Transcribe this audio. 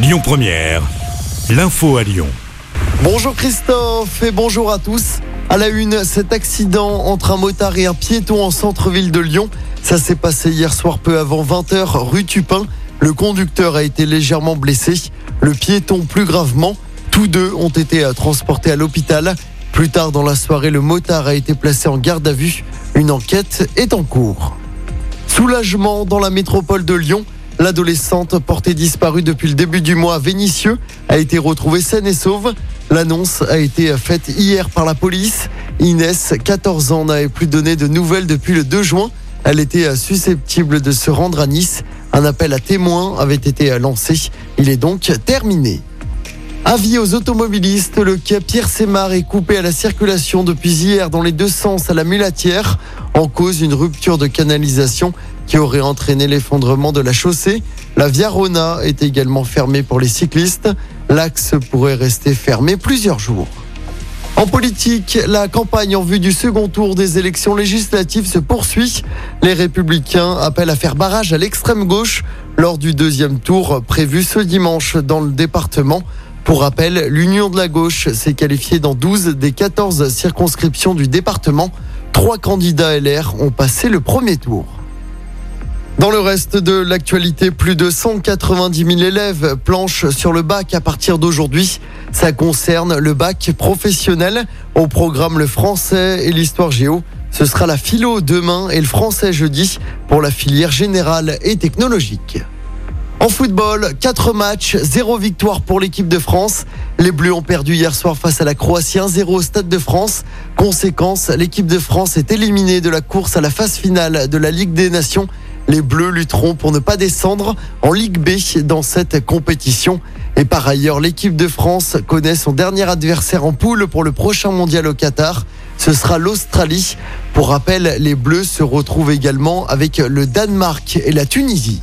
Lyon Première, l'info à Lyon. Bonjour Christophe et bonjour à tous. À la une, cet accident entre un motard et un piéton en centre-ville de Lyon. Ça s'est passé hier soir peu avant 20h rue Tupin. Le conducteur a été légèrement blessé, le piéton plus gravement. Tous deux ont été transportés à l'hôpital. Plus tard dans la soirée, le motard a été placé en garde à vue. Une enquête est en cours. Soulagement dans la métropole de Lyon. L'adolescente portée disparue depuis le début du mois à Vénissieux a été retrouvée saine et sauve. L'annonce a été faite hier par la police. Inès, 14 ans, n'avait plus donné de nouvelles depuis le 2 juin. Elle était susceptible de se rendre à Nice. Un appel à témoins avait été lancé. Il est donc terminé. Avis aux automobilistes, le quai Pierre Sémar est coupé à la circulation depuis hier dans les deux sens à la Mulatière, en cause une rupture de canalisation qui aurait entraîné l'effondrement de la chaussée. La Via Rona est également fermée pour les cyclistes. L'axe pourrait rester fermé plusieurs jours. En politique, la campagne en vue du second tour des élections législatives se poursuit. Les républicains appellent à faire barrage à l'extrême gauche lors du deuxième tour prévu ce dimanche dans le département. Pour rappel, l'Union de la gauche s'est qualifiée dans 12 des 14 circonscriptions du département. Trois candidats LR ont passé le premier tour. Dans le reste de l'actualité, plus de 190 000 élèves planchent sur le bac à partir d'aujourd'hui. Ça concerne le bac professionnel. Au programme le français et l'histoire géo. Ce sera la philo demain et le français jeudi pour la filière générale et technologique. En football, 4 matchs, 0 victoire pour l'équipe de France. Les Bleus ont perdu hier soir face à la Croatie 1-0 au Stade de France. Conséquence, l'équipe de France est éliminée de la course à la phase finale de la Ligue des Nations. Les Bleus lutteront pour ne pas descendre en Ligue B dans cette compétition. Et par ailleurs, l'équipe de France connaît son dernier adversaire en poule pour le prochain mondial au Qatar. Ce sera l'Australie. Pour rappel, les Bleus se retrouvent également avec le Danemark et la Tunisie.